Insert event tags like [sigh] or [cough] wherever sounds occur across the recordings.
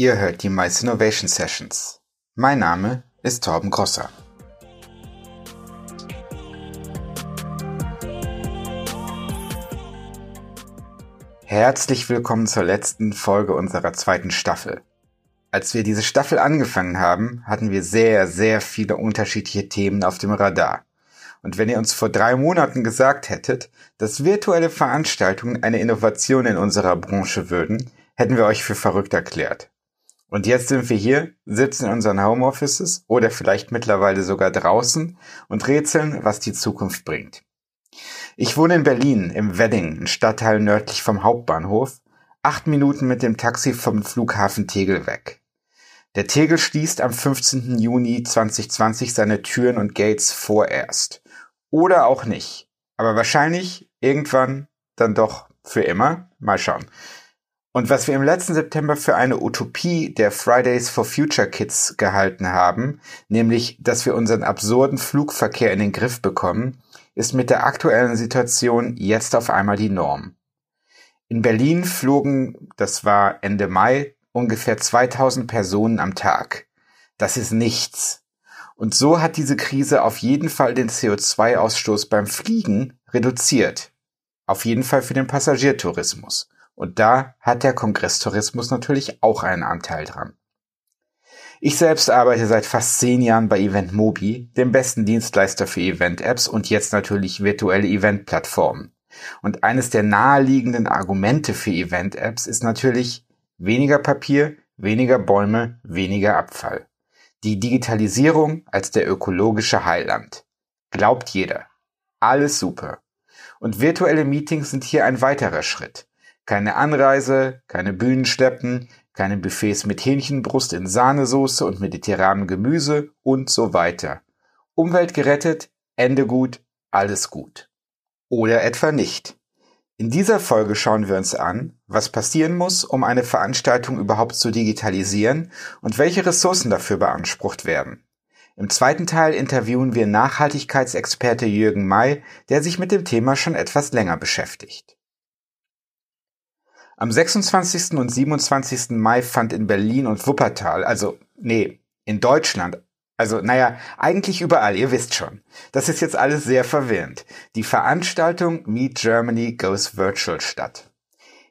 Ihr hört die Mice Innovation Sessions. Mein Name ist Torben Grosser. Herzlich willkommen zur letzten Folge unserer zweiten Staffel. Als wir diese Staffel angefangen haben, hatten wir sehr, sehr viele unterschiedliche Themen auf dem Radar. Und wenn ihr uns vor drei Monaten gesagt hättet, dass virtuelle Veranstaltungen eine Innovation in unserer Branche würden, hätten wir euch für verrückt erklärt. Und jetzt sind wir hier, sitzen in unseren Homeoffices oder vielleicht mittlerweile sogar draußen und rätseln, was die Zukunft bringt. Ich wohne in Berlin, im Wedding, ein Stadtteil nördlich vom Hauptbahnhof, acht Minuten mit dem Taxi vom Flughafen Tegel weg. Der Tegel schließt am 15. Juni 2020 seine Türen und Gates vorerst. Oder auch nicht. Aber wahrscheinlich irgendwann dann doch für immer. Mal schauen. Und was wir im letzten September für eine Utopie der Fridays for Future Kids gehalten haben, nämlich, dass wir unseren absurden Flugverkehr in den Griff bekommen, ist mit der aktuellen Situation jetzt auf einmal die Norm. In Berlin flogen, das war Ende Mai, ungefähr 2000 Personen am Tag. Das ist nichts. Und so hat diese Krise auf jeden Fall den CO2-Ausstoß beim Fliegen reduziert. Auf jeden Fall für den Passagiertourismus. Und da hat der Kongresstourismus natürlich auch einen Anteil dran. Ich selbst arbeite seit fast zehn Jahren bei EventMobi, dem besten Dienstleister für Event-Apps und jetzt natürlich virtuelle Event-Plattformen. Und eines der naheliegenden Argumente für Event-Apps ist natürlich weniger Papier, weniger Bäume, weniger Abfall. Die Digitalisierung als der ökologische Heiland. Glaubt jeder. Alles super. Und virtuelle Meetings sind hier ein weiterer Schritt. Keine Anreise, keine Bühnenschleppen, keine Buffets mit Hähnchenbrust in Sahnesoße und mediterranem Gemüse und so weiter. Umwelt gerettet, Ende gut, alles gut. Oder etwa nicht. In dieser Folge schauen wir uns an, was passieren muss, um eine Veranstaltung überhaupt zu digitalisieren und welche Ressourcen dafür beansprucht werden. Im zweiten Teil interviewen wir Nachhaltigkeitsexperte Jürgen May, der sich mit dem Thema schon etwas länger beschäftigt. Am 26. und 27. Mai fand in Berlin und Wuppertal, also nee, in Deutschland, also naja, eigentlich überall, ihr wisst schon. Das ist jetzt alles sehr verwirrend. Die Veranstaltung Meet Germany Goes Virtual statt.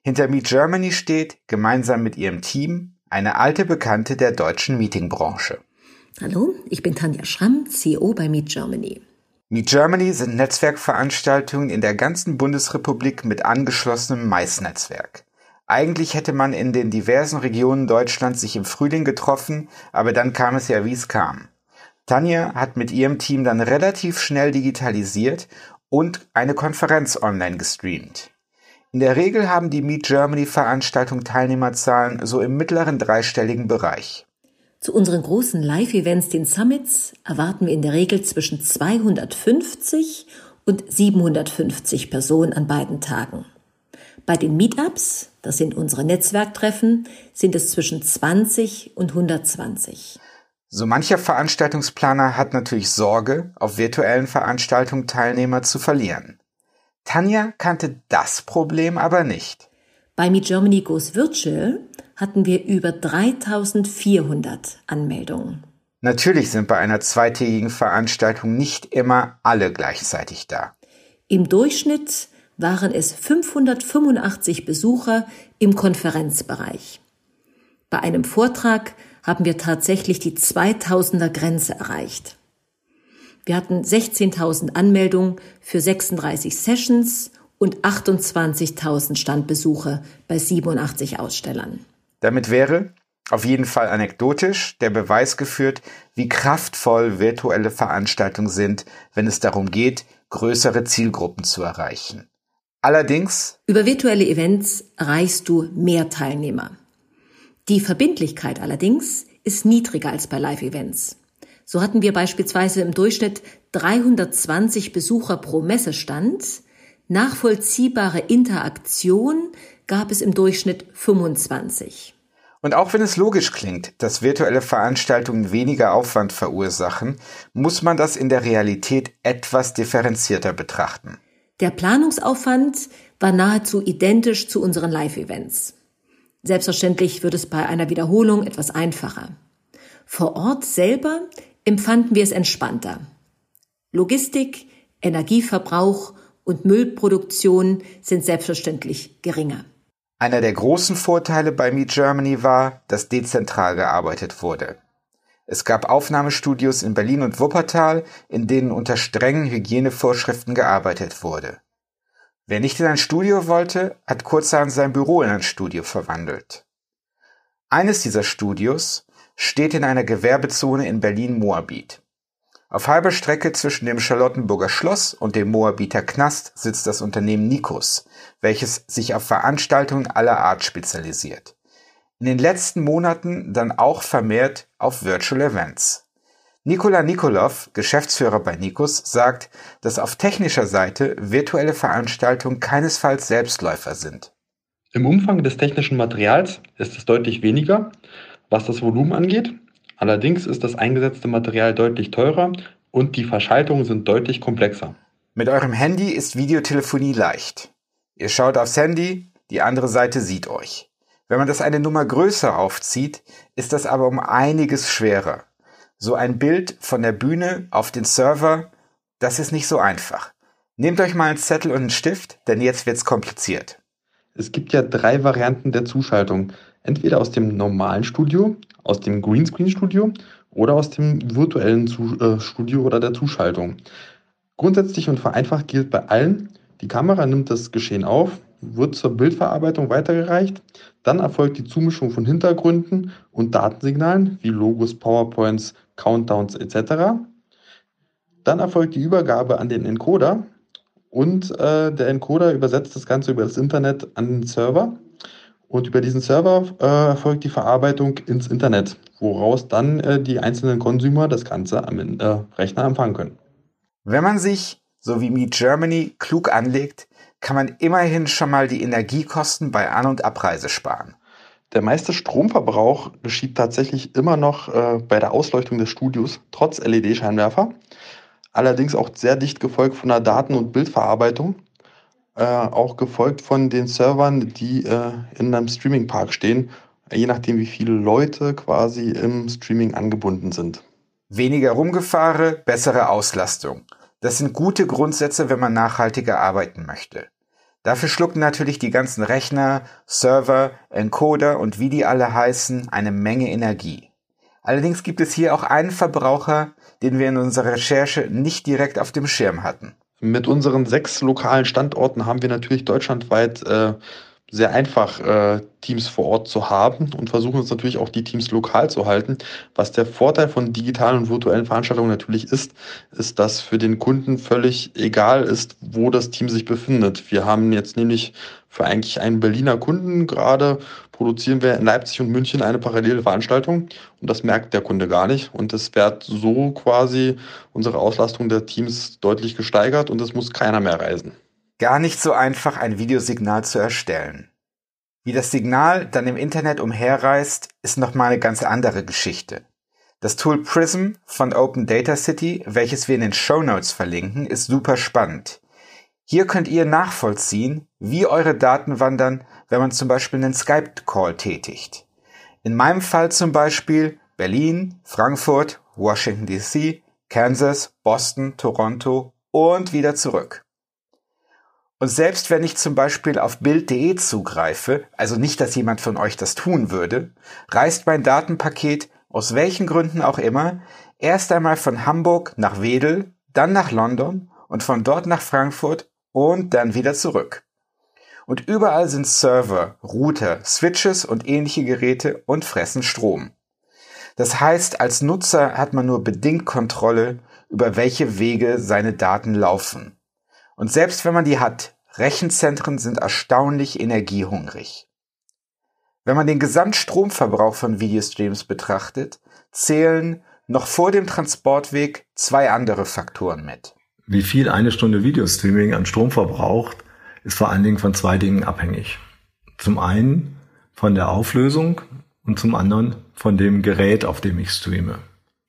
Hinter Meet Germany steht, gemeinsam mit ihrem Team, eine alte Bekannte der deutschen Meetingbranche. Hallo, ich bin Tanja Schramm, CEO bei Meet Germany. Meet Germany sind Netzwerkveranstaltungen in der ganzen Bundesrepublik mit angeschlossenem Mais-Netzwerk. Eigentlich hätte man in den diversen Regionen Deutschlands sich im Frühling getroffen, aber dann kam es ja, wie es kam. Tanja hat mit ihrem Team dann relativ schnell digitalisiert und eine Konferenz online gestreamt. In der Regel haben die Meet Germany Veranstaltungen Teilnehmerzahlen so im mittleren dreistelligen Bereich. Zu unseren großen Live-Events, den Summits, erwarten wir in der Regel zwischen 250 und 750 Personen an beiden Tagen. Bei den Meetups, das sind unsere Netzwerktreffen, sind es zwischen 20 und 120. So mancher Veranstaltungsplaner hat natürlich Sorge, auf virtuellen Veranstaltungen Teilnehmer zu verlieren. Tanja kannte das Problem aber nicht. Bei Meet Germany Goes Virtual hatten wir über 3400 Anmeldungen. Natürlich sind bei einer zweitägigen Veranstaltung nicht immer alle gleichzeitig da. Im Durchschnitt waren es 585 Besucher im Konferenzbereich. Bei einem Vortrag haben wir tatsächlich die 2000er Grenze erreicht. Wir hatten 16.000 Anmeldungen für 36 Sessions und 28.000 Standbesuche bei 87 Ausstellern. Damit wäre, auf jeden Fall anekdotisch, der Beweis geführt, wie kraftvoll virtuelle Veranstaltungen sind, wenn es darum geht, größere Zielgruppen zu erreichen. Allerdings. Über virtuelle Events erreichst du mehr Teilnehmer. Die Verbindlichkeit allerdings ist niedriger als bei Live-Events. So hatten wir beispielsweise im Durchschnitt 320 Besucher pro Messestand. Nachvollziehbare Interaktion gab es im Durchschnitt 25. Und auch wenn es logisch klingt, dass virtuelle Veranstaltungen weniger Aufwand verursachen, muss man das in der Realität etwas differenzierter betrachten. Der Planungsaufwand war nahezu identisch zu unseren Live-Events. Selbstverständlich wird es bei einer Wiederholung etwas einfacher. Vor Ort selber empfanden wir es entspannter. Logistik, Energieverbrauch und Müllproduktion sind selbstverständlich geringer. Einer der großen Vorteile bei Meet Germany war, dass dezentral gearbeitet wurde. Es gab Aufnahmestudios in Berlin und Wuppertal, in denen unter strengen Hygienevorschriften gearbeitet wurde. Wer nicht in ein Studio wollte, hat kurzerhand sein Büro in ein Studio verwandelt. Eines dieser Studios steht in einer Gewerbezone in Berlin-Moabit. Auf halber Strecke zwischen dem Charlottenburger Schloss und dem Moabiter Knast sitzt das Unternehmen Nikos, welches sich auf Veranstaltungen aller Art spezialisiert. In den letzten Monaten dann auch vermehrt auf Virtual Events. Nikola Nikolov, Geschäftsführer bei Nikos, sagt, dass auf technischer Seite virtuelle Veranstaltungen keinesfalls Selbstläufer sind. Im Umfang des technischen Materials ist es deutlich weniger, was das Volumen angeht, Allerdings ist das eingesetzte Material deutlich teurer und die Verschaltungen sind deutlich komplexer. Mit eurem Handy ist Videotelefonie leicht. Ihr schaut aufs Handy, die andere Seite sieht euch. Wenn man das eine Nummer größer aufzieht, ist das aber um einiges schwerer. So ein Bild von der Bühne auf den Server, das ist nicht so einfach. Nehmt euch mal einen Zettel und einen Stift, denn jetzt wird's kompliziert. Es gibt ja drei Varianten der Zuschaltung. Entweder aus dem normalen Studio, aus dem Greenscreen-Studio oder aus dem virtuellen äh, Studio oder der Zuschaltung. Grundsätzlich und vereinfacht gilt bei allen, die Kamera nimmt das Geschehen auf, wird zur Bildverarbeitung weitergereicht, dann erfolgt die Zumischung von Hintergründen und Datensignalen wie Logos, PowerPoints, Countdowns etc. Dann erfolgt die Übergabe an den Encoder und äh, der Encoder übersetzt das Ganze über das Internet an den Server und über diesen Server äh, erfolgt die Verarbeitung ins Internet, woraus dann äh, die einzelnen Consumer das Ganze am äh, Rechner empfangen können. Wenn man sich, so wie Meet Germany, klug anlegt, kann man immerhin schon mal die Energiekosten bei An- und Abreise sparen. Der meiste Stromverbrauch geschieht tatsächlich immer noch äh, bei der Ausleuchtung des Studios, trotz LED-Scheinwerfer. Allerdings auch sehr dicht gefolgt von der Daten- und Bildverarbeitung äh, auch gefolgt von den Servern, die äh, in einem Streaming-Park stehen, je nachdem, wie viele Leute quasi im Streaming angebunden sind. Weniger Rumgefahre, bessere Auslastung. Das sind gute Grundsätze, wenn man nachhaltiger arbeiten möchte. Dafür schlucken natürlich die ganzen Rechner, Server, Encoder und wie die alle heißen eine Menge Energie. Allerdings gibt es hier auch einen Verbraucher, den wir in unserer Recherche nicht direkt auf dem Schirm hatten. Mit unseren sechs lokalen Standorten haben wir natürlich deutschlandweit äh, sehr einfach, äh, Teams vor Ort zu haben und versuchen uns natürlich auch die Teams lokal zu halten. Was der Vorteil von digitalen und virtuellen Veranstaltungen natürlich ist, ist, dass für den Kunden völlig egal ist, wo das Team sich befindet. Wir haben jetzt nämlich für eigentlich einen Berliner Kunden gerade produzieren wir in Leipzig und München eine parallele Veranstaltung und das merkt der Kunde gar nicht und es wird so quasi unsere Auslastung der Teams deutlich gesteigert und es muss keiner mehr reisen. Gar nicht so einfach ein Videosignal zu erstellen. Wie das Signal dann im Internet umherreist, ist nochmal eine ganz andere Geschichte. Das Tool Prism von Open Data City, welches wir in den Show Notes verlinken, ist super spannend. Hier könnt ihr nachvollziehen, wie eure Daten wandern, wenn man zum Beispiel einen Skype-Call tätigt. In meinem Fall zum Beispiel Berlin, Frankfurt, Washington DC, Kansas, Boston, Toronto und wieder zurück. Und selbst wenn ich zum Beispiel auf Bild.de zugreife, also nicht, dass jemand von euch das tun würde, reist mein Datenpaket aus welchen Gründen auch immer erst einmal von Hamburg nach Wedel, dann nach London und von dort nach Frankfurt und dann wieder zurück. Und überall sind Server, Router, Switches und ähnliche Geräte und fressen Strom. Das heißt, als Nutzer hat man nur bedingt Kontrolle über welche Wege seine Daten laufen. Und selbst wenn man die hat, Rechenzentren sind erstaunlich energiehungrig. Wenn man den Gesamtstromverbrauch von Videostreams betrachtet, zählen noch vor dem Transportweg zwei andere Faktoren mit. Wie viel eine Stunde Videostreaming an Strom verbraucht, ist vor allen Dingen von zwei Dingen abhängig. Zum einen von der Auflösung und zum anderen von dem Gerät, auf dem ich streame.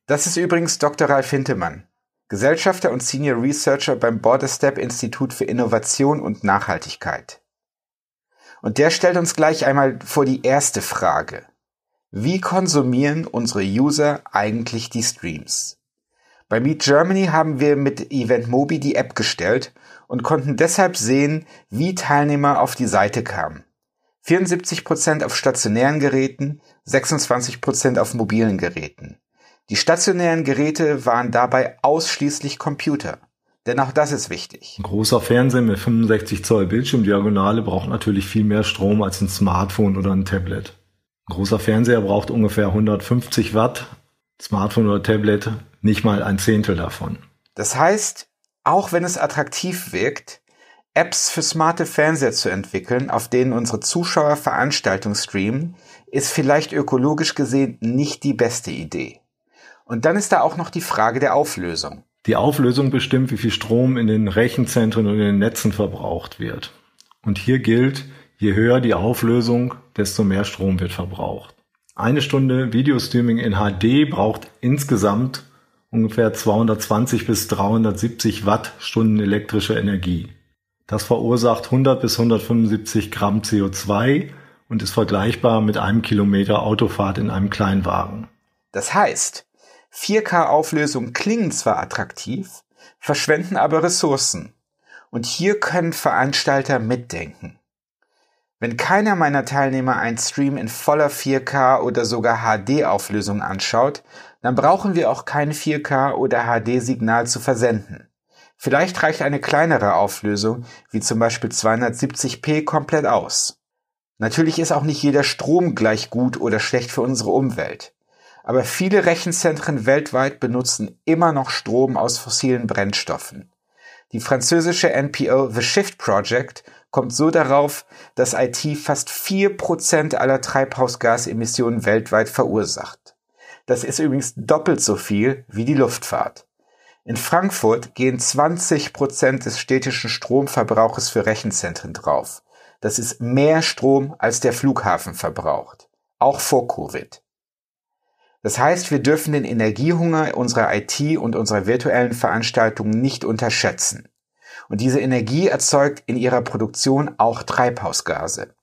Das ist übrigens Dr. Ralf Hintemann, Gesellschafter und Senior Researcher beim Border Step Institut für Innovation und Nachhaltigkeit. Und der stellt uns gleich einmal vor die erste Frage. Wie konsumieren unsere User eigentlich die Streams? Bei Meet Germany haben wir mit EventMobi die App gestellt und konnten deshalb sehen, wie Teilnehmer auf die Seite kamen. 74% auf stationären Geräten, 26% auf mobilen Geräten. Die stationären Geräte waren dabei ausschließlich Computer. Denn auch das ist wichtig. Ein großer Fernseher mit 65 Zoll Bildschirmdiagonale braucht natürlich viel mehr Strom als ein Smartphone oder ein Tablet. Ein großer Fernseher braucht ungefähr 150 Watt, Smartphone oder Tablet nicht mal ein Zehntel davon. Das heißt, auch wenn es attraktiv wirkt, Apps für smarte Fernseher zu entwickeln, auf denen unsere Zuschauer Veranstaltungen streamen, ist vielleicht ökologisch gesehen nicht die beste Idee. Und dann ist da auch noch die Frage der Auflösung. Die Auflösung bestimmt, wie viel Strom in den Rechenzentren und in den Netzen verbraucht wird. Und hier gilt, je höher die Auflösung, desto mehr Strom wird verbraucht. Eine Stunde Videostreaming in HD braucht insgesamt ungefähr 220 bis 370 Wattstunden elektrische Energie. Das verursacht 100 bis 175 Gramm CO2 und ist vergleichbar mit einem Kilometer Autofahrt in einem Kleinwagen. Das heißt, 4K-Auflösung klingen zwar attraktiv, verschwenden aber Ressourcen. Und hier können Veranstalter mitdenken. Wenn keiner meiner Teilnehmer einen Stream in voller 4K oder sogar HD-Auflösung anschaut, dann brauchen wir auch kein 4K oder HD-Signal zu versenden. Vielleicht reicht eine kleinere Auflösung, wie zum Beispiel 270p, komplett aus. Natürlich ist auch nicht jeder Strom gleich gut oder schlecht für unsere Umwelt. Aber viele Rechenzentren weltweit benutzen immer noch Strom aus fossilen Brennstoffen. Die französische NPO The Shift Project kommt so darauf, dass IT fast vier Prozent aller Treibhausgasemissionen weltweit verursacht. Das ist übrigens doppelt so viel wie die Luftfahrt. In Frankfurt gehen 20 Prozent des städtischen Stromverbrauches für Rechenzentren drauf. Das ist mehr Strom, als der Flughafen verbraucht. Auch vor Covid. Das heißt, wir dürfen den Energiehunger unserer IT und unserer virtuellen Veranstaltungen nicht unterschätzen. Und diese Energie erzeugt in ihrer Produktion auch Treibhausgase.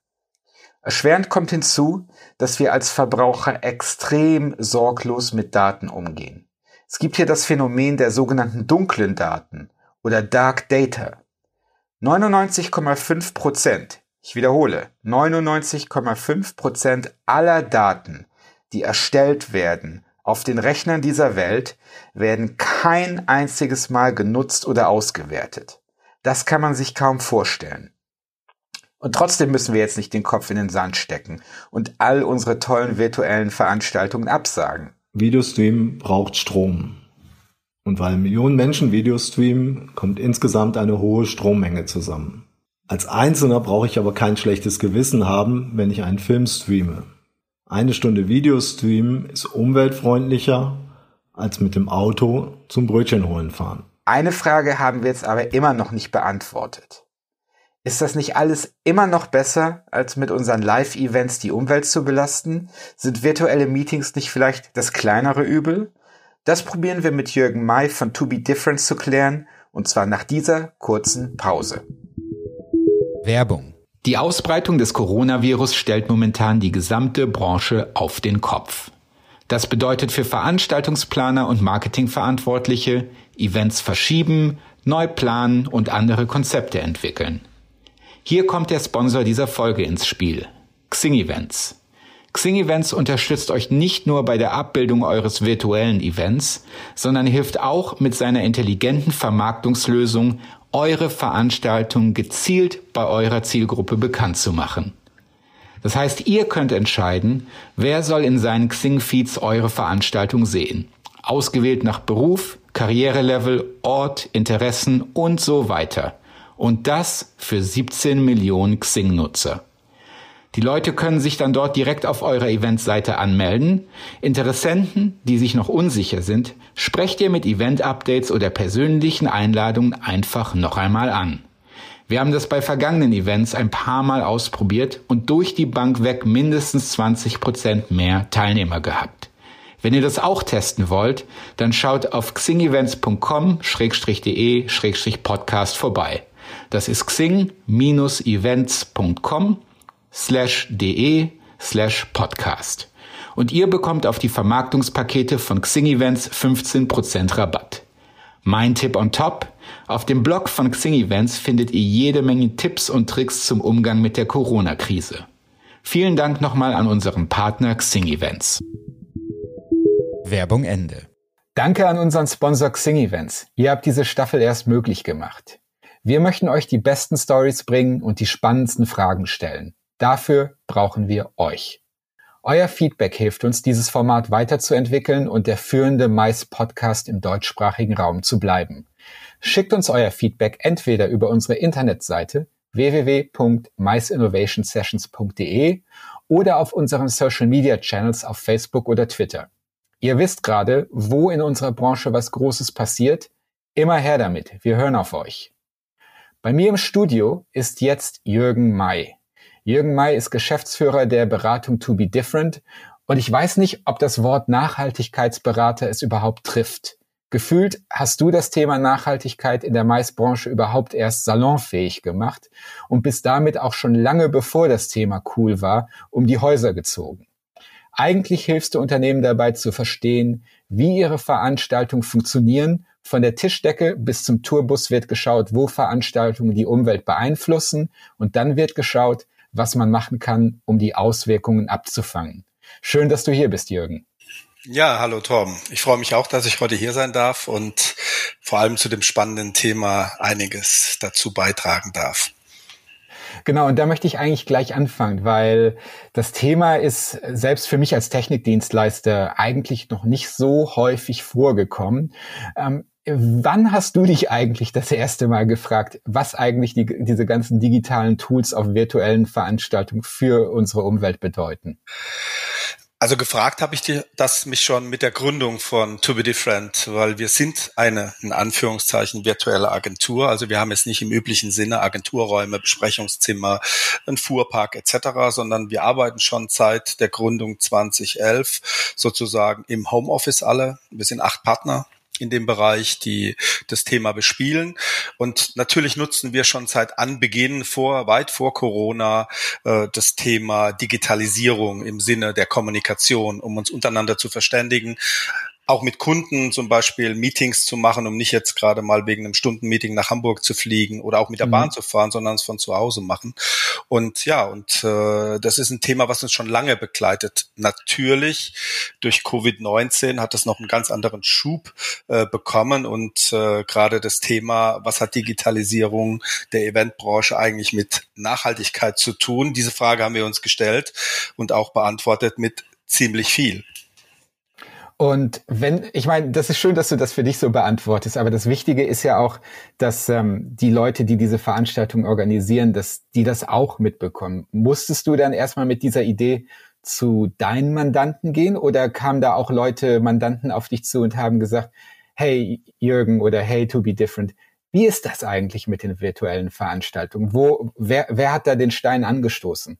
Erschwerend kommt hinzu, dass wir als Verbraucher extrem sorglos mit Daten umgehen. Es gibt hier das Phänomen der sogenannten dunklen Daten oder Dark Data. 99,5 Prozent, ich wiederhole, 99,5 Prozent aller Daten, die erstellt werden auf den Rechnern dieser Welt, werden kein einziges Mal genutzt oder ausgewertet. Das kann man sich kaum vorstellen. Und trotzdem müssen wir jetzt nicht den Kopf in den Sand stecken und all unsere tollen virtuellen Veranstaltungen absagen. Videostream braucht Strom. Und weil Millionen Menschen Videos streamen, kommt insgesamt eine hohe Strommenge zusammen. Als Einzelner brauche ich aber kein schlechtes Gewissen haben, wenn ich einen Film streame. Eine Stunde Videostream ist umweltfreundlicher als mit dem Auto zum Brötchen holen fahren. Eine Frage haben wir jetzt aber immer noch nicht beantwortet. Ist das nicht alles immer noch besser, als mit unseren Live-Events die Umwelt zu belasten? Sind virtuelle Meetings nicht vielleicht das kleinere Übel? Das probieren wir mit Jürgen May von To Be Different zu klären, und zwar nach dieser kurzen Pause. Werbung. Die Ausbreitung des Coronavirus stellt momentan die gesamte Branche auf den Kopf. Das bedeutet für Veranstaltungsplaner und Marketingverantwortliche, Events verschieben, neu planen und andere Konzepte entwickeln. Hier kommt der Sponsor dieser Folge ins Spiel. Xing Events. Xing Events unterstützt euch nicht nur bei der Abbildung eures virtuellen Events, sondern hilft auch mit seiner intelligenten Vermarktungslösung, eure Veranstaltung gezielt bei eurer Zielgruppe bekannt zu machen. Das heißt, ihr könnt entscheiden, wer soll in seinen Xing-Feeds eure Veranstaltung sehen. Ausgewählt nach Beruf, Karrierelevel, Ort, Interessen und so weiter. Und das für 17 Millionen Xing-Nutzer. Die Leute können sich dann dort direkt auf eurer Eventseite anmelden. Interessenten, die sich noch unsicher sind, sprecht ihr mit Event-Updates oder persönlichen Einladungen einfach noch einmal an. Wir haben das bei vergangenen Events ein paar Mal ausprobiert und durch die Bank weg mindestens 20 Prozent mehr Teilnehmer gehabt. Wenn ihr das auch testen wollt, dann schaut auf xingevents.com-de-podcast vorbei. Das ist xing-events.com slash de slash podcast. Und ihr bekommt auf die Vermarktungspakete von Xing Events 15% Rabatt. Mein Tipp on top. Auf dem Blog von Xing Events findet ihr jede Menge Tipps und Tricks zum Umgang mit der Corona-Krise. Vielen Dank nochmal an unseren Partner Xing Events. Werbung Ende. Danke an unseren Sponsor Xing Events. Ihr habt diese Staffel erst möglich gemacht. Wir möchten euch die besten Stories bringen und die spannendsten Fragen stellen. Dafür brauchen wir euch. Euer Feedback hilft uns, dieses Format weiterzuentwickeln und der führende Mais-Podcast im deutschsprachigen Raum zu bleiben. Schickt uns euer Feedback entweder über unsere Internetseite www.maisinnovationsessions.de oder auf unseren Social Media Channels auf Facebook oder Twitter. Ihr wisst gerade, wo in unserer Branche was Großes passiert. Immer her damit. Wir hören auf euch. Bei mir im Studio ist jetzt Jürgen May. Jürgen May ist Geschäftsführer der Beratung To Be Different und ich weiß nicht, ob das Wort Nachhaltigkeitsberater es überhaupt trifft. Gefühlt hast du das Thema Nachhaltigkeit in der Maisbranche überhaupt erst salonfähig gemacht und bist damit auch schon lange bevor das Thema cool war, um die Häuser gezogen. Eigentlich hilfst du Unternehmen dabei zu verstehen, wie ihre Veranstaltungen funktionieren. Von der Tischdecke bis zum Tourbus wird geschaut, wo Veranstaltungen die Umwelt beeinflussen und dann wird geschaut, was man machen kann, um die Auswirkungen abzufangen. Schön, dass du hier bist, Jürgen. Ja, hallo Tom. Ich freue mich auch, dass ich heute hier sein darf und vor allem zu dem spannenden Thema einiges dazu beitragen darf. Genau, und da möchte ich eigentlich gleich anfangen, weil das Thema ist selbst für mich als Technikdienstleister eigentlich noch nicht so häufig vorgekommen. Ähm, Wann hast du dich eigentlich das erste Mal gefragt, was eigentlich die, diese ganzen digitalen Tools auf virtuellen Veranstaltungen für unsere Umwelt bedeuten? Also gefragt habe ich dir das mich schon mit der Gründung von To Be Different, weil wir sind eine, in Anführungszeichen, virtuelle Agentur. Also wir haben jetzt nicht im üblichen Sinne Agenturräume, Besprechungszimmer, einen Fuhrpark etc., sondern wir arbeiten schon seit der Gründung 2011 sozusagen im Homeoffice alle. Wir sind acht Partner in dem Bereich, die das Thema bespielen. Und natürlich nutzen wir schon seit Anbeginn vor, weit vor Corona, äh, das Thema Digitalisierung im Sinne der Kommunikation, um uns untereinander zu verständigen, auch mit Kunden zum Beispiel Meetings zu machen, um nicht jetzt gerade mal wegen einem Stundenmeeting nach Hamburg zu fliegen oder auch mit der mhm. Bahn zu fahren, sondern es von zu Hause machen. Und ja, und äh, das ist ein Thema, was uns schon lange begleitet. Natürlich durch Covid-19 hat es noch einen ganz anderen Schub äh, bekommen und äh, gerade das Thema, was hat Digitalisierung der Eventbranche eigentlich mit Nachhaltigkeit zu tun? Diese Frage haben wir uns gestellt und auch beantwortet mit ziemlich viel. Und wenn, ich meine, das ist schön, dass du das für dich so beantwortest, aber das Wichtige ist ja auch, dass ähm, die Leute, die diese Veranstaltung organisieren, dass die das auch mitbekommen. Musstest du dann erstmal mit dieser Idee zu deinen Mandanten gehen oder kamen da auch Leute, Mandanten auf dich zu und haben gesagt, hey Jürgen oder hey to be different, wie ist das eigentlich mit den virtuellen Veranstaltungen? Wo, wer, wer hat da den Stein angestoßen?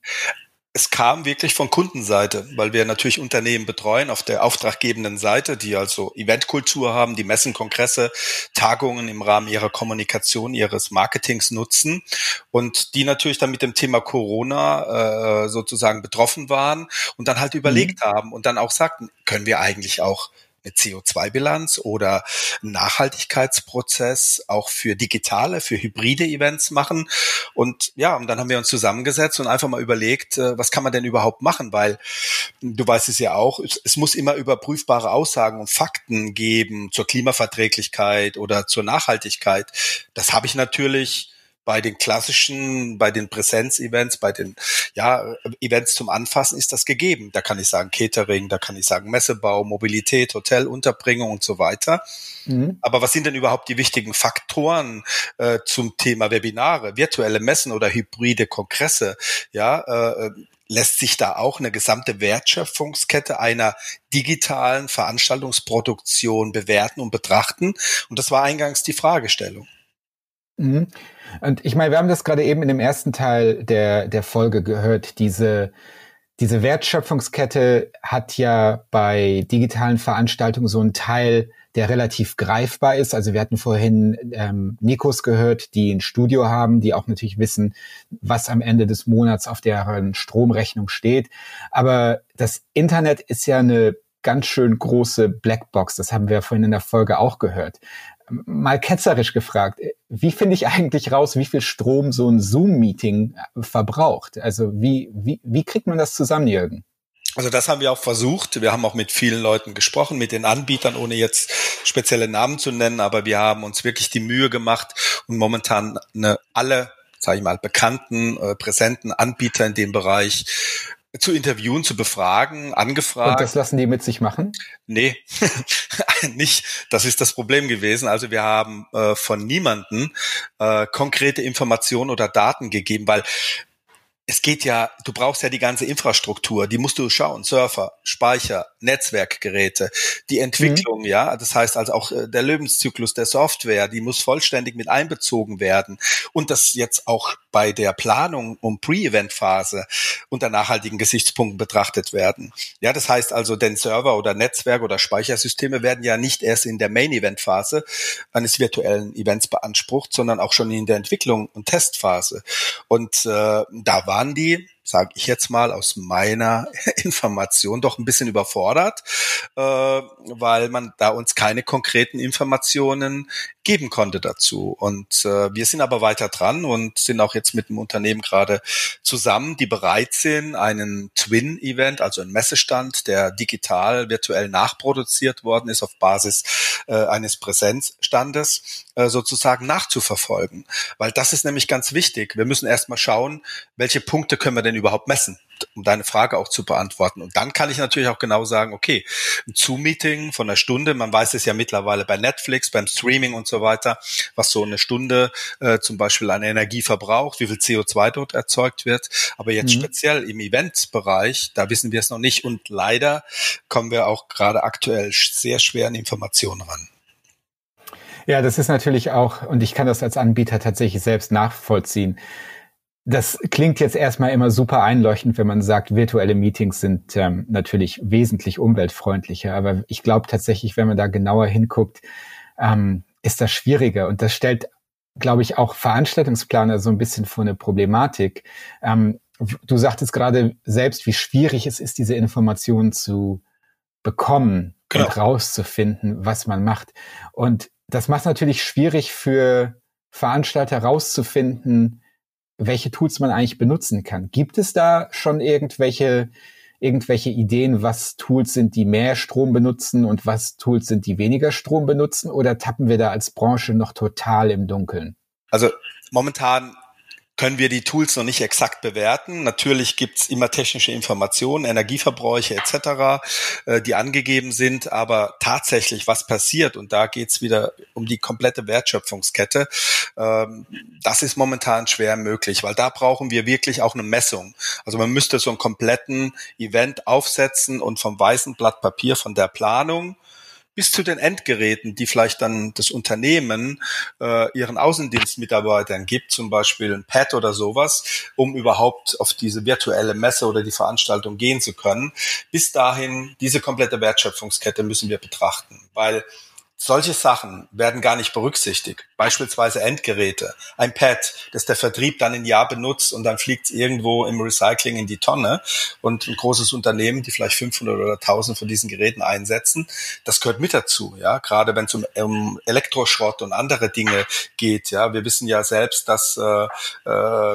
Es kam wirklich von Kundenseite, weil wir natürlich Unternehmen betreuen auf der auftraggebenden Seite, die also Eventkultur haben, die Messen, Kongresse, Tagungen im Rahmen ihrer Kommunikation, ihres Marketings nutzen und die natürlich dann mit dem Thema Corona äh, sozusagen betroffen waren und dann halt überlegt mhm. haben und dann auch sagten, können wir eigentlich auch eine CO2-Bilanz oder Nachhaltigkeitsprozess auch für digitale, für hybride Events machen. Und ja, und dann haben wir uns zusammengesetzt und einfach mal überlegt, äh, was kann man denn überhaupt machen? Weil du weißt es ja auch, es muss immer überprüfbare Aussagen und Fakten geben zur Klimaverträglichkeit oder zur Nachhaltigkeit. Das habe ich natürlich bei den klassischen, bei den Präsenz-Events, bei den ja, Events zum Anfassen ist das gegeben. Da kann ich sagen Catering, da kann ich sagen Messebau, Mobilität, Hotel, Unterbringung und so weiter. Mhm. Aber was sind denn überhaupt die wichtigen Faktoren äh, zum Thema Webinare, virtuelle Messen oder hybride Kongresse? Ja, äh, lässt sich da auch eine gesamte Wertschöpfungskette einer digitalen Veranstaltungsproduktion bewerten und betrachten? Und das war eingangs die Fragestellung. Mhm. Und ich meine, wir haben das gerade eben in dem ersten Teil der, der Folge gehört, diese, diese Wertschöpfungskette hat ja bei digitalen Veranstaltungen so einen Teil, der relativ greifbar ist. Also wir hatten vorhin ähm, Nikos gehört, die ein Studio haben, die auch natürlich wissen, was am Ende des Monats auf deren Stromrechnung steht. Aber das Internet ist ja eine ganz schön große Blackbox. Das haben wir vorhin in der Folge auch gehört. Mal ketzerisch gefragt, wie finde ich eigentlich raus, wie viel Strom so ein Zoom-Meeting verbraucht? Also wie, wie, wie kriegt man das zusammen, Jürgen? Also das haben wir auch versucht. Wir haben auch mit vielen Leuten gesprochen, mit den Anbietern, ohne jetzt spezielle Namen zu nennen, aber wir haben uns wirklich die Mühe gemacht und momentan eine, alle, sage ich mal, bekannten, äh, präsenten Anbieter in dem Bereich zu interviewen, zu befragen, angefragt. Und das lassen die mit sich machen? Nee, [laughs] nicht. Das ist das Problem gewesen. Also wir haben äh, von niemanden äh, konkrete Informationen oder Daten gegeben, weil es geht ja, du brauchst ja die ganze Infrastruktur, die musst du schauen, Surfer, Speicher, Netzwerkgeräte, die Entwicklung, mhm. ja, das heißt also auch äh, der Lebenszyklus der Software, die muss vollständig mit einbezogen werden und das jetzt auch bei der Planung um Pre-Event-Phase unter nachhaltigen Gesichtspunkten betrachtet werden. Ja, das heißt also, denn Server oder Netzwerk oder Speichersysteme werden ja nicht erst in der Main-Event-Phase eines virtuellen Events beansprucht, sondern auch schon in der Entwicklung und Testphase. Und äh, da waren die sage ich jetzt mal aus meiner [laughs] Information, doch ein bisschen überfordert, äh, weil man da uns keine konkreten Informationen geben konnte dazu. Und äh, wir sind aber weiter dran und sind auch jetzt mit dem Unternehmen gerade zusammen, die bereit sind, einen Twin-Event, also einen Messestand, der digital, virtuell nachproduziert worden ist auf Basis äh, eines Präsenzstandes, äh, sozusagen nachzuverfolgen. Weil das ist nämlich ganz wichtig. Wir müssen erstmal schauen, welche Punkte können wir denn überhaupt messen? um deine Frage auch zu beantworten. Und dann kann ich natürlich auch genau sagen, okay, ein Zoom-Meeting von einer Stunde, man weiß es ja mittlerweile bei Netflix, beim Streaming und so weiter, was so eine Stunde äh, zum Beispiel an Energie verbraucht, wie viel CO2 dort erzeugt wird. Aber jetzt mhm. speziell im Eventbereich, da wissen wir es noch nicht. Und leider kommen wir auch gerade aktuell sehr schwer an Informationen ran. Ja, das ist natürlich auch, und ich kann das als Anbieter tatsächlich selbst nachvollziehen das klingt jetzt erstmal immer super einleuchtend, wenn man sagt, virtuelle Meetings sind ähm, natürlich wesentlich umweltfreundlicher. Aber ich glaube tatsächlich, wenn man da genauer hinguckt, ähm, ist das schwieriger. Und das stellt, glaube ich, auch Veranstaltungsplaner so ein bisschen vor eine Problematik. Ähm, du sagtest gerade selbst, wie schwierig es ist, diese Informationen zu bekommen genau. und rauszufinden, was man macht. Und das macht es natürlich schwierig für Veranstalter rauszufinden, welche Tools man eigentlich benutzen kann. Gibt es da schon irgendwelche irgendwelche Ideen, was Tools sind, die mehr Strom benutzen und was Tools sind, die weniger Strom benutzen? Oder tappen wir da als Branche noch total im Dunkeln? Also momentan können wir die Tools noch nicht exakt bewerten. Natürlich gibt's immer technische Informationen, Energieverbräuche etc., äh, die angegeben sind, aber tatsächlich, was passiert, und da geht's wieder um die komplette Wertschöpfungskette, ähm, das ist momentan schwer möglich, weil da brauchen wir wirklich auch eine Messung. Also man müsste so einen kompletten Event aufsetzen und vom weißen Blatt Papier von der Planung bis zu den Endgeräten, die vielleicht dann das Unternehmen äh, ihren Außendienstmitarbeitern gibt, zum Beispiel ein Pad oder sowas, um überhaupt auf diese virtuelle Messe oder die Veranstaltung gehen zu können. Bis dahin, diese komplette Wertschöpfungskette müssen wir betrachten, weil solche Sachen werden gar nicht berücksichtigt. Beispielsweise Endgeräte, ein Pad, das der Vertrieb dann ein Jahr benutzt und dann fliegt es irgendwo im Recycling in die Tonne und ein großes Unternehmen, die vielleicht 500 oder 1000 von diesen Geräten einsetzen, das gehört mit dazu, ja, gerade wenn es um, um Elektroschrott und andere Dinge geht, ja, wir wissen ja selbst, dass äh, äh,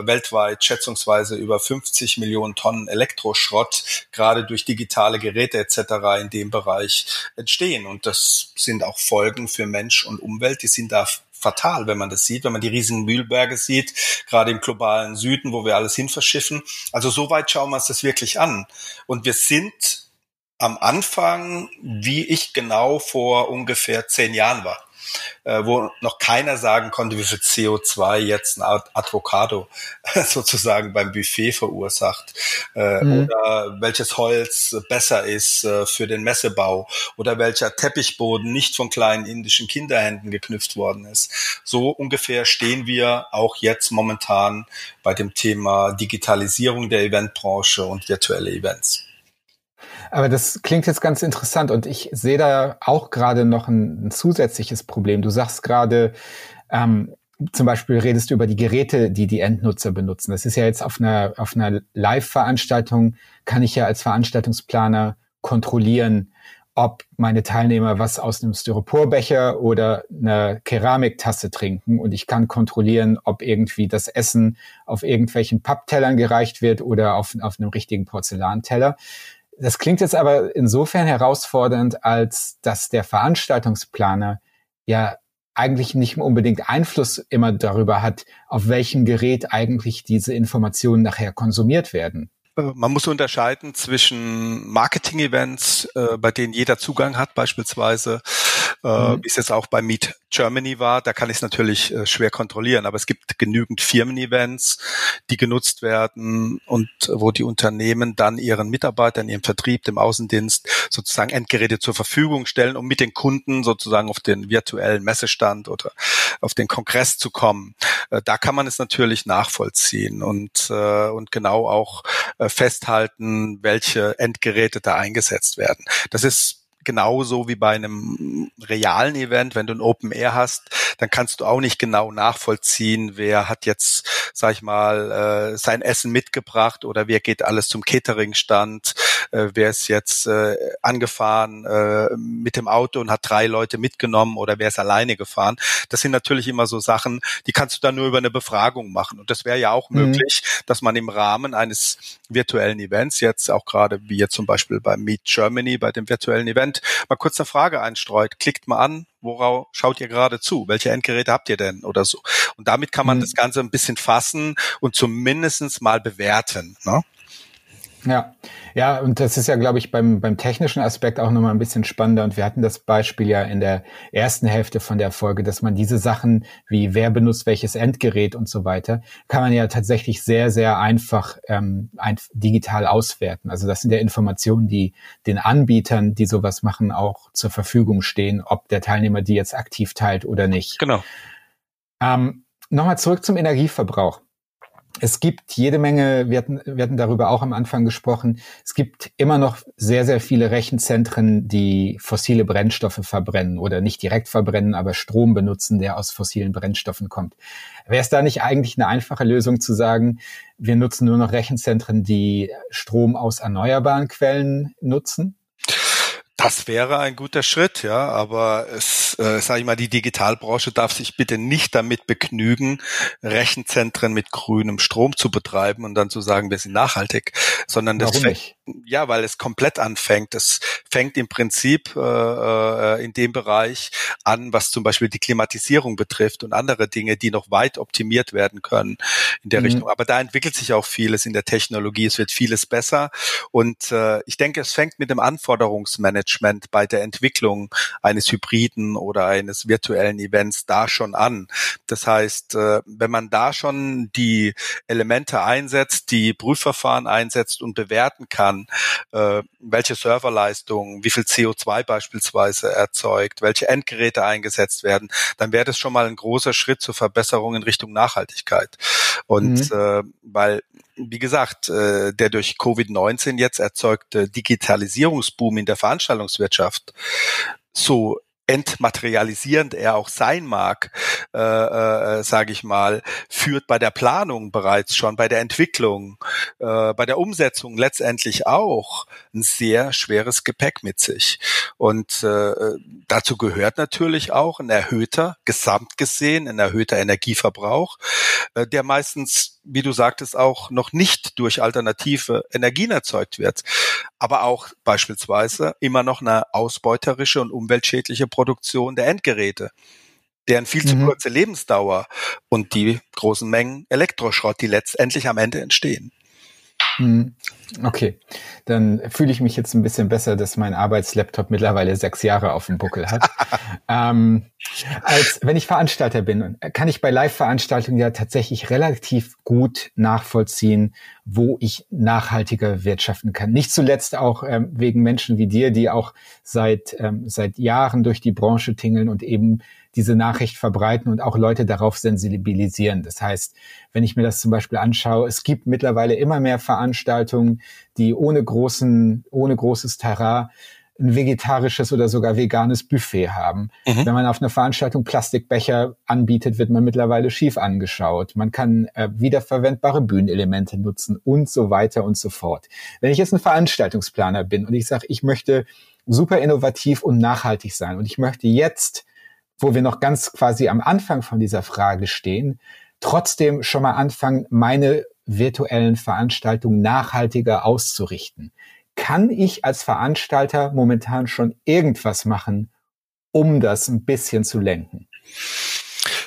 weltweit schätzungsweise über 50 Millionen Tonnen Elektroschrott gerade durch digitale Geräte etc. in dem Bereich entstehen und das sind auch Folgen für Mensch und Umwelt, die sind da fatal, wenn man das sieht, wenn man die riesigen Mühlberge sieht, gerade im globalen Süden, wo wir alles hin. Also so weit schauen wir uns das wirklich an. Und wir sind am Anfang, wie ich genau vor ungefähr zehn Jahren war. Äh, wo noch keiner sagen konnte, wie viel CO2 jetzt ein Avocado [laughs] sozusagen beim Buffet verursacht äh, mhm. oder welches Holz besser ist äh, für den Messebau oder welcher Teppichboden nicht von kleinen indischen Kinderhänden geknüpft worden ist. So ungefähr stehen wir auch jetzt momentan bei dem Thema Digitalisierung der Eventbranche und virtuelle Events. Aber das klingt jetzt ganz interessant und ich sehe da auch gerade noch ein, ein zusätzliches Problem. Du sagst gerade, ähm, zum Beispiel redest du über die Geräte, die die Endnutzer benutzen. Das ist ja jetzt auf einer, auf einer Live-Veranstaltung, kann ich ja als Veranstaltungsplaner kontrollieren, ob meine Teilnehmer was aus einem Styroporbecher oder einer Keramiktasse trinken und ich kann kontrollieren, ob irgendwie das Essen auf irgendwelchen Papptellern gereicht wird oder auf, auf einem richtigen Porzellanteller. Das klingt jetzt aber insofern herausfordernd, als dass der Veranstaltungsplaner ja eigentlich nicht unbedingt Einfluss immer darüber hat, auf welchem Gerät eigentlich diese Informationen nachher konsumiert werden. Man muss unterscheiden zwischen Marketing-Events, äh, bei denen jeder Zugang hat, beispielsweise, äh, mhm. wie es jetzt auch bei Meet Germany war. Da kann ich es natürlich äh, schwer kontrollieren, aber es gibt genügend Firmen-Events, die genutzt werden und wo die Unternehmen dann ihren Mitarbeitern, ihrem Vertrieb, dem Außendienst sozusagen Endgeräte zur Verfügung stellen, um mit den Kunden sozusagen auf den virtuellen Messestand oder auf den Kongress zu kommen. Äh, da kann man es natürlich nachvollziehen und, äh, und genau auch äh, festhalten, welche Endgeräte da eingesetzt werden. Das ist genauso wie bei einem realen Event, wenn du ein Open Air hast, dann kannst du auch nicht genau nachvollziehen, wer hat jetzt, sag ich mal, äh, sein Essen mitgebracht oder wer geht alles zum Cateringstand, äh, wer ist jetzt äh, angefahren äh, mit dem Auto und hat drei Leute mitgenommen oder wer ist alleine gefahren. Das sind natürlich immer so Sachen, die kannst du dann nur über eine Befragung machen. Und das wäre ja auch mhm. möglich, dass man im Rahmen eines virtuellen Events, jetzt auch gerade wie jetzt zum Beispiel bei Meet Germany, bei dem virtuellen Event, mal kurz eine Frage einstreut. Klickt mal an, worauf schaut ihr gerade zu? Welche Endgeräte habt ihr denn oder so? Und damit kann man mhm. das Ganze ein bisschen fassen und zumindestens mal bewerten. Ne? Ja, ja, und das ist ja, glaube ich, beim, beim technischen Aspekt auch nochmal ein bisschen spannender. Und wir hatten das Beispiel ja in der ersten Hälfte von der Folge, dass man diese Sachen wie wer benutzt welches Endgerät und so weiter, kann man ja tatsächlich sehr, sehr einfach ähm, ein, digital auswerten. Also das sind ja Informationen, die den Anbietern, die sowas machen, auch zur Verfügung stehen, ob der Teilnehmer die jetzt aktiv teilt oder nicht. Genau. Ähm, Nochmal zurück zum Energieverbrauch es gibt jede Menge, wir hatten, wir hatten darüber auch am Anfang gesprochen, es gibt immer noch sehr, sehr viele Rechenzentren, die fossile Brennstoffe verbrennen oder nicht direkt verbrennen, aber Strom benutzen, der aus fossilen Brennstoffen kommt. Wäre es da nicht eigentlich eine einfache Lösung zu sagen, wir nutzen nur noch Rechenzentren, die Strom aus erneuerbaren Quellen nutzen? Das wäre ein guter Schritt, ja, aber es, äh, sage ich mal, die Digitalbranche darf sich bitte nicht damit begnügen, Rechenzentren mit grünem Strom zu betreiben und dann zu sagen, wir sind nachhaltig, sondern das Warum nicht? Ja, weil es komplett anfängt. Es fängt im Prinzip äh, äh, in dem Bereich an, was zum Beispiel die Klimatisierung betrifft und andere Dinge, die noch weit optimiert werden können in der mhm. Richtung. Aber da entwickelt sich auch vieles in der Technologie. Es wird vieles besser und äh, ich denke, es fängt mit dem Anforderungsmanagement bei der Entwicklung eines Hybriden oder eines virtuellen Events da schon an. Das heißt, äh, wenn man da schon die Elemente einsetzt, die Prüfverfahren einsetzt und bewerten kann, kann, äh, welche Serverleistung, wie viel CO2 beispielsweise erzeugt, welche Endgeräte eingesetzt werden, dann wäre das schon mal ein großer Schritt zur Verbesserung in Richtung Nachhaltigkeit. Und mhm. äh, weil wie gesagt, äh, der durch Covid-19 jetzt erzeugte Digitalisierungsboom in der Veranstaltungswirtschaft so entmaterialisierend er auch sein mag, äh, äh, sage ich mal, führt bei der Planung bereits schon, bei der Entwicklung, äh, bei der Umsetzung letztendlich auch ein sehr schweres Gepäck mit sich. Und äh, dazu gehört natürlich auch ein erhöhter, gesamt gesehen, ein erhöhter Energieverbrauch, äh, der meistens wie du sagtest, auch noch nicht durch alternative Energien erzeugt wird, aber auch beispielsweise immer noch eine ausbeuterische und umweltschädliche Produktion der Endgeräte, deren viel zu mhm. kurze Lebensdauer und die großen Mengen Elektroschrott, die letztendlich am Ende entstehen. Hm, okay, dann fühle ich mich jetzt ein bisschen besser, dass mein Arbeitslaptop mittlerweile sechs Jahre auf dem Buckel hat. [laughs] ähm, als wenn ich Veranstalter bin, kann ich bei Live-Veranstaltungen ja tatsächlich relativ gut nachvollziehen, wo ich nachhaltiger wirtschaften kann. Nicht zuletzt auch ähm, wegen Menschen wie dir, die auch seit ähm, seit Jahren durch die Branche tingeln und eben diese Nachricht verbreiten und auch Leute darauf sensibilisieren. Das heißt, wenn ich mir das zum Beispiel anschaue, es gibt mittlerweile immer mehr Veranstaltungen, die ohne großen, ohne großes Terrain ein vegetarisches oder sogar veganes Buffet haben. Mhm. Wenn man auf einer Veranstaltung Plastikbecher anbietet, wird man mittlerweile schief angeschaut. Man kann äh, wiederverwendbare Bühnenelemente nutzen und so weiter und so fort. Wenn ich jetzt ein Veranstaltungsplaner bin und ich sage, ich möchte super innovativ und nachhaltig sein und ich möchte jetzt wo wir noch ganz quasi am Anfang von dieser Frage stehen, trotzdem schon mal anfangen, meine virtuellen Veranstaltungen nachhaltiger auszurichten. Kann ich als Veranstalter momentan schon irgendwas machen, um das ein bisschen zu lenken?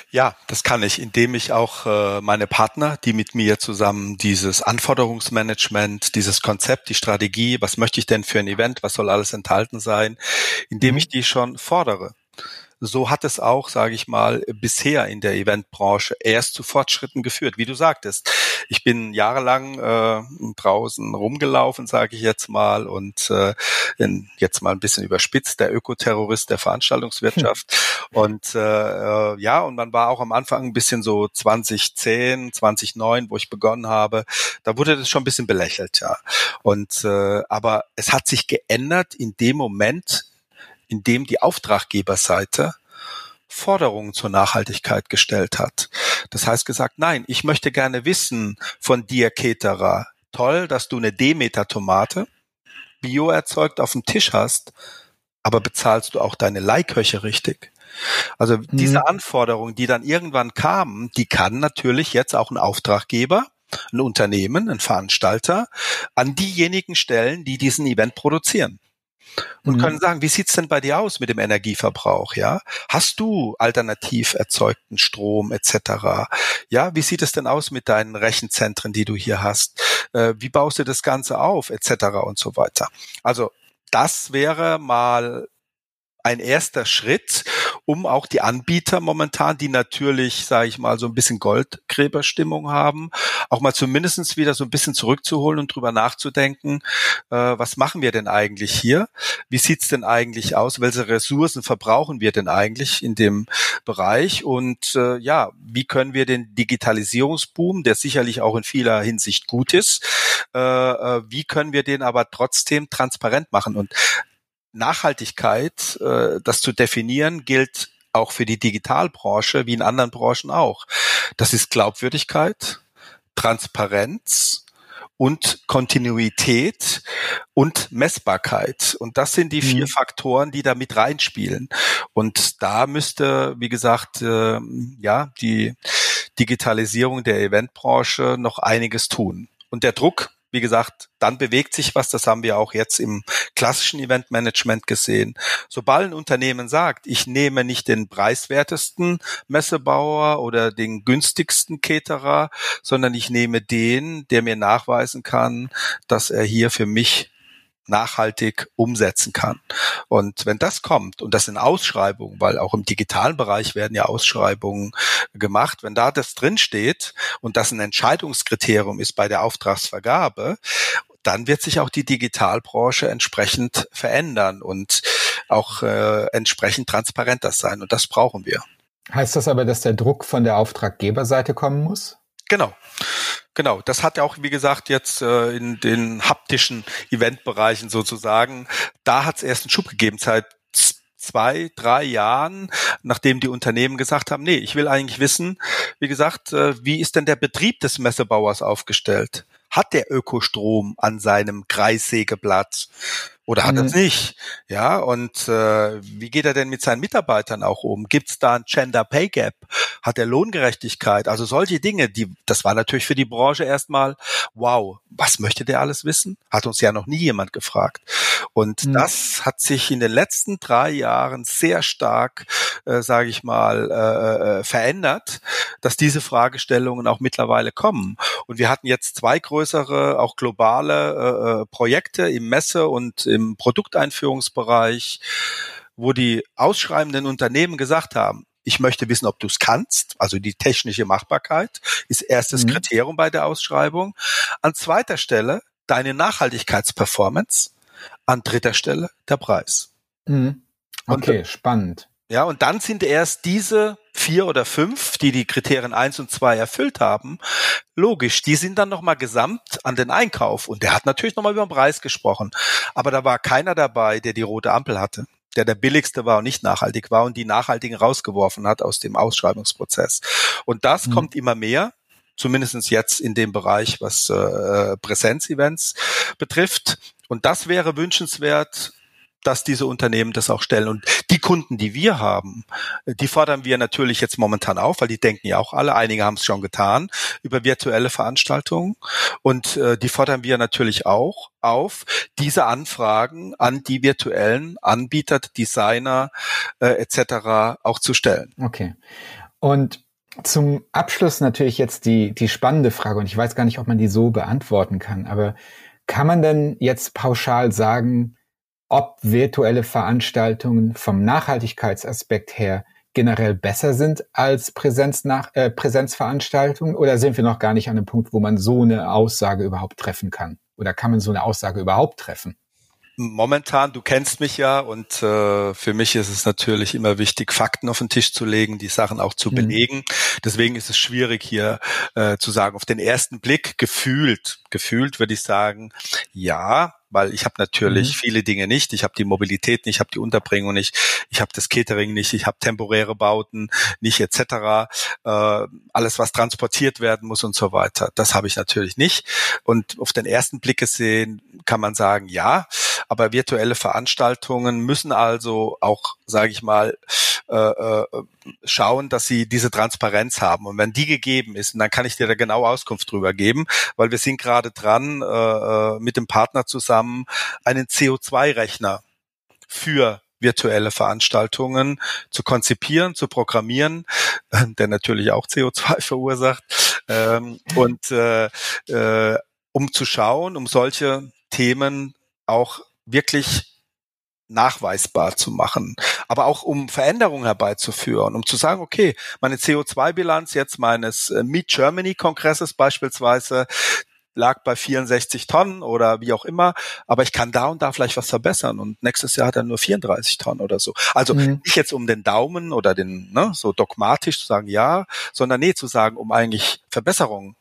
Ja, das kann ich, indem ich auch äh, meine Partner, die mit mir zusammen dieses Anforderungsmanagement, dieses Konzept, die Strategie, was möchte ich denn für ein Event, was soll alles enthalten sein, indem mhm. ich die schon fordere. So hat es auch, sage ich mal, bisher in der Eventbranche erst zu Fortschritten geführt. Wie du sagtest, ich bin jahrelang äh, draußen rumgelaufen, sage ich jetzt mal, und äh, in, jetzt mal ein bisschen überspitzt, der Ökoterrorist der Veranstaltungswirtschaft. Hm. [laughs] Und äh, äh ja, und man war auch am Anfang ein bisschen so 2010, 2009, wo ich begonnen habe, da wurde das schon ein bisschen belächelt, ja. Und äh, aber es hat sich geändert in dem Moment, in dem die Auftraggeberseite Forderungen zur Nachhaltigkeit gestellt hat. Das heißt gesagt, nein, ich möchte gerne wissen von dir, Keterer, toll, dass du eine Demeter-Tomate bio erzeugt auf dem Tisch hast, aber bezahlst du auch deine Leihköche richtig? Also mhm. diese Anforderungen, die dann irgendwann kamen, die kann natürlich jetzt auch ein Auftraggeber, ein Unternehmen, ein Veranstalter an diejenigen stellen, die diesen Event produzieren und mhm. können sagen, wie sieht's denn bei dir aus mit dem Energieverbrauch? Ja, hast du alternativ erzeugten Strom etc. Ja, wie sieht es denn aus mit deinen Rechenzentren, die du hier hast? Äh, wie baust du das Ganze auf etc. und so weiter? Also das wäre mal ein erster Schritt, um auch die Anbieter momentan, die natürlich, sage ich mal, so ein bisschen Goldgräberstimmung haben, auch mal zumindestens wieder so ein bisschen zurückzuholen und drüber nachzudenken, äh, was machen wir denn eigentlich hier? Wie sieht's denn eigentlich aus? Welche Ressourcen verbrauchen wir denn eigentlich in dem Bereich? Und äh, ja, wie können wir den Digitalisierungsboom, der sicherlich auch in vieler Hinsicht gut ist, äh, äh wie können wir den aber trotzdem transparent machen? Und Nachhaltigkeit, äh, das zu definieren, gilt auch für die Digitalbranche wie in anderen Branchen auch. Das ist Glaubwürdigkeit, Transparenz und Kontinuität und Messbarkeit. Und das sind die vier mhm. Faktoren, die da mit reinspielen. Und da müsste, wie gesagt, äh, ja, die Digitalisierung der Eventbranche noch einiges tun. Und der Druck wie gesagt, dann bewegt sich was. Das haben wir auch jetzt im klassischen Eventmanagement gesehen. Sobald ein Unternehmen sagt, ich nehme nicht den preiswertesten Messebauer oder den günstigsten Caterer, sondern ich nehme den, der mir nachweisen kann, dass er hier für mich nachhaltig umsetzen kann. Und wenn das kommt, und das sind Ausschreibungen, weil auch im digitalen Bereich werden ja Ausschreibungen gemacht, wenn da das drinsteht und das ein Entscheidungskriterium ist bei der Auftragsvergabe, dann wird sich auch die Digitalbranche entsprechend verändern und auch äh, entsprechend transparenter sein. Und das brauchen wir. Heißt das aber, dass der Druck von der Auftraggeberseite kommen muss? Genau. Genau, das hat ja auch, wie gesagt, jetzt äh, in den haptischen Eventbereichen sozusagen, da hat es erst einen Schub gegeben, seit zwei, drei Jahren, nachdem die Unternehmen gesagt haben, nee, ich will eigentlich wissen, wie gesagt, äh, wie ist denn der Betrieb des Messebauers aufgestellt? Hat der Ökostrom an seinem Kreissägeplatz? Oder hat mhm. er es nicht? Ja, und äh, wie geht er denn mit seinen Mitarbeitern auch um? Gibt es da ein Gender Pay Gap? Hat er Lohngerechtigkeit? Also solche Dinge, die das war natürlich für die Branche erstmal, wow, was möchte der alles wissen? Hat uns ja noch nie jemand gefragt. Und mhm. das hat sich in den letzten drei Jahren sehr stark, äh, sage ich mal, äh, äh, verändert, dass diese Fragestellungen auch mittlerweile kommen. Und wir hatten jetzt zwei größere, auch globale äh, äh Projekte im Messe- und im Produkteinführungsbereich, wo die ausschreibenden Unternehmen gesagt haben, ich möchte wissen, ob du es kannst. Also die technische Machbarkeit ist erstes mhm. Kriterium bei der Ausschreibung. An zweiter Stelle deine Nachhaltigkeitsperformance. An dritter Stelle der Preis. Mhm. Okay, und, spannend. Ja, und dann sind erst diese vier oder fünf, die die Kriterien eins und zwei erfüllt haben, logisch, die sind dann nochmal gesamt an den Einkauf. Und der hat natürlich nochmal über den Preis gesprochen. Aber da war keiner dabei, der die rote Ampel hatte der der billigste war und nicht nachhaltig war und die nachhaltigen rausgeworfen hat aus dem Ausschreibungsprozess. Und das mhm. kommt immer mehr zumindestens jetzt in dem Bereich, was äh, Präsenzevents betrifft. Und das wäre wünschenswert, dass diese Unternehmen das auch stellen. Und die Kunden, die wir haben, die fordern wir natürlich jetzt momentan auf, weil die denken ja auch alle, einige haben es schon getan, über virtuelle Veranstaltungen. Und äh, die fordern wir natürlich auch auf, diese Anfragen an die virtuellen Anbieter, Designer äh, etc. auch zu stellen. Okay. Und zum Abschluss natürlich jetzt die, die spannende Frage, und ich weiß gar nicht, ob man die so beantworten kann, aber kann man denn jetzt pauschal sagen, ob virtuelle Veranstaltungen vom Nachhaltigkeitsaspekt her generell besser sind als Präsenz nach, äh, Präsenzveranstaltungen oder sind wir noch gar nicht an dem Punkt, wo man so eine Aussage überhaupt treffen kann? Oder kann man so eine Aussage überhaupt treffen? Momentan, du kennst mich ja und äh, für mich ist es natürlich immer wichtig, Fakten auf den Tisch zu legen, die Sachen auch zu mhm. belegen. Deswegen ist es schwierig hier äh, zu sagen, auf den ersten Blick gefühlt, gefühlt würde ich sagen, ja, weil ich habe natürlich mhm. viele Dinge nicht. Ich habe die Mobilität nicht, ich habe die Unterbringung nicht, ich habe das Catering nicht, ich habe temporäre Bauten nicht etc. Äh, alles, was transportiert werden muss und so weiter, das habe ich natürlich nicht. Und auf den ersten Blick gesehen kann man sagen, ja, aber virtuelle Veranstaltungen müssen also auch, sage ich mal, äh, äh, schauen, dass sie diese Transparenz haben. Und wenn die gegeben ist, dann kann ich dir da genau Auskunft drüber geben, weil wir sind gerade dran, äh, äh mit dem Partner zusammen einen CO2-Rechner für virtuelle Veranstaltungen zu konzipieren, zu programmieren, [laughs] der natürlich auch CO2 [laughs] verursacht, ähm, und äh, äh, um zu schauen, um solche Themen auch wirklich nachweisbar zu machen, aber auch um Veränderungen herbeizuführen, um zu sagen, okay, meine CO2-Bilanz jetzt meines äh, Meet Germany Kongresses beispielsweise lag bei 64 Tonnen oder wie auch immer, aber ich kann da und da vielleicht was verbessern und nächstes Jahr hat er nur 34 Tonnen oder so. Also mhm. nicht jetzt um den Daumen oder den, ne, so dogmatisch zu sagen ja, sondern nee, zu sagen, um eigentlich Verbesserungen,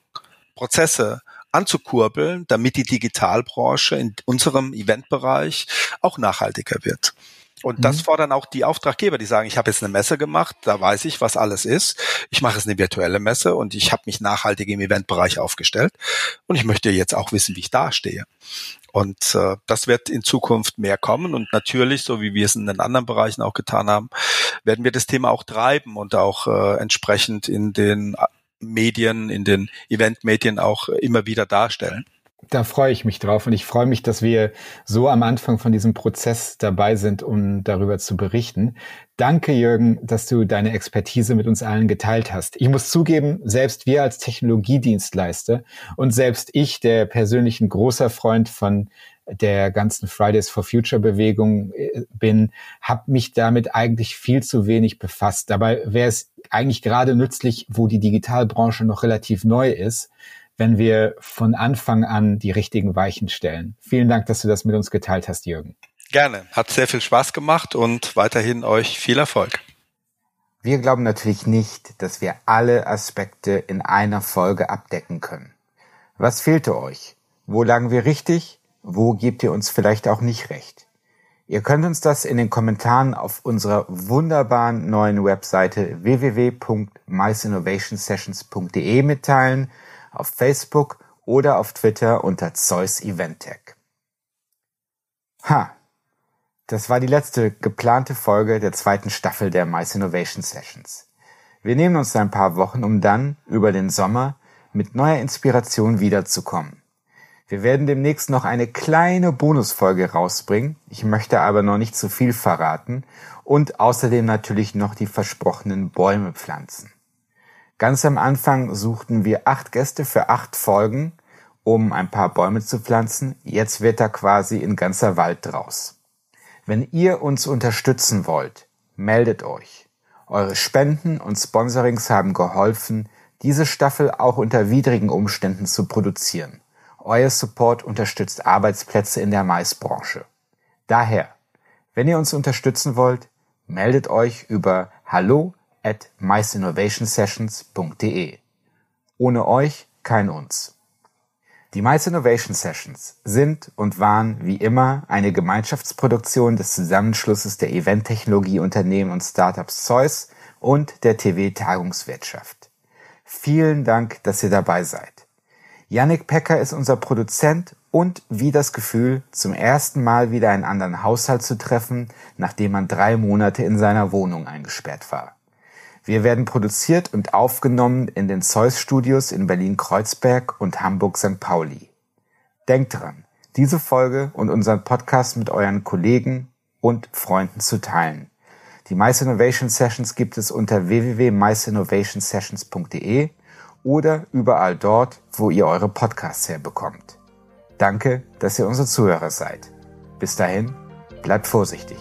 Prozesse, anzukurbeln, damit die Digitalbranche in unserem Eventbereich auch nachhaltiger wird. Und das mhm. fordern auch die Auftraggeber, die sagen, ich habe jetzt eine Messe gemacht, da weiß ich, was alles ist. Ich mache jetzt eine virtuelle Messe und ich habe mich nachhaltig im Eventbereich aufgestellt und ich möchte jetzt auch wissen, wie ich dastehe. Und äh, das wird in Zukunft mehr kommen und natürlich, so wie wir es in den anderen Bereichen auch getan haben, werden wir das Thema auch treiben und auch äh, entsprechend in den Medien, in den Eventmedien auch immer wieder darstellen. Da freue ich mich drauf und ich freue mich, dass wir so am Anfang von diesem Prozess dabei sind, um darüber zu berichten. Danke, Jürgen, dass du deine Expertise mit uns allen geteilt hast. Ich muss zugeben, selbst wir als Technologiedienstleister und selbst ich, der persönlich ein großer Freund von der ganzen Fridays for Future Bewegung äh, bin, habe mich damit eigentlich viel zu wenig befasst. Dabei wäre es eigentlich gerade nützlich, wo die Digitalbranche noch relativ neu ist, wenn wir von Anfang an die richtigen Weichen stellen. Vielen Dank, dass du das mit uns geteilt hast, Jürgen. Gerne. Hat sehr viel Spaß gemacht und weiterhin euch viel Erfolg. Wir glauben natürlich nicht, dass wir alle Aspekte in einer Folge abdecken können. Was fehlte euch? Wo lagen wir richtig? Wo gebt ihr uns vielleicht auch nicht recht? Ihr könnt uns das in den Kommentaren auf unserer wunderbaren neuen Webseite www.miceinnovationsessions.de mitteilen, auf Facebook oder auf Twitter unter Zeus Event Tech. Ha, Das war die letzte geplante Folge der zweiten Staffel der Mice Innovation Sessions. Wir nehmen uns ein paar Wochen, um dann über den Sommer mit neuer Inspiration wiederzukommen. Wir werden demnächst noch eine kleine Bonusfolge rausbringen. Ich möchte aber noch nicht zu viel verraten und außerdem natürlich noch die versprochenen Bäume pflanzen. Ganz am Anfang suchten wir acht Gäste für acht Folgen, um ein paar Bäume zu pflanzen. Jetzt wird da quasi ein ganzer Wald draus. Wenn ihr uns unterstützen wollt, meldet euch. Eure Spenden und Sponsorings haben geholfen, diese Staffel auch unter widrigen Umständen zu produzieren. Euer Support unterstützt Arbeitsplätze in der Maisbranche. Daher, wenn ihr uns unterstützen wollt, meldet euch über hallo at miceinnovationsessions.de. Ohne euch kein uns. Die Mice Innovation Sessions sind und waren wie immer eine Gemeinschaftsproduktion des Zusammenschlusses der Eventtechnologieunternehmen und Startups Zeus und der TV Tagungswirtschaft. Vielen Dank, dass ihr dabei seid. Yannick Pecker ist unser Produzent und wie das Gefühl, zum ersten Mal wieder einen anderen Haushalt zu treffen, nachdem man drei Monate in seiner Wohnung eingesperrt war. Wir werden produziert und aufgenommen in den Zeus Studios in Berlin-Kreuzberg und Hamburg-St. Pauli. Denkt dran, diese Folge und unseren Podcast mit euren Kollegen und Freunden zu teilen. Die Mice Innovation Sessions gibt es unter www.miceinnovationsessions.de oder überall dort, wo ihr eure Podcasts herbekommt. Danke, dass ihr unsere Zuhörer seid. Bis dahin, bleibt vorsichtig.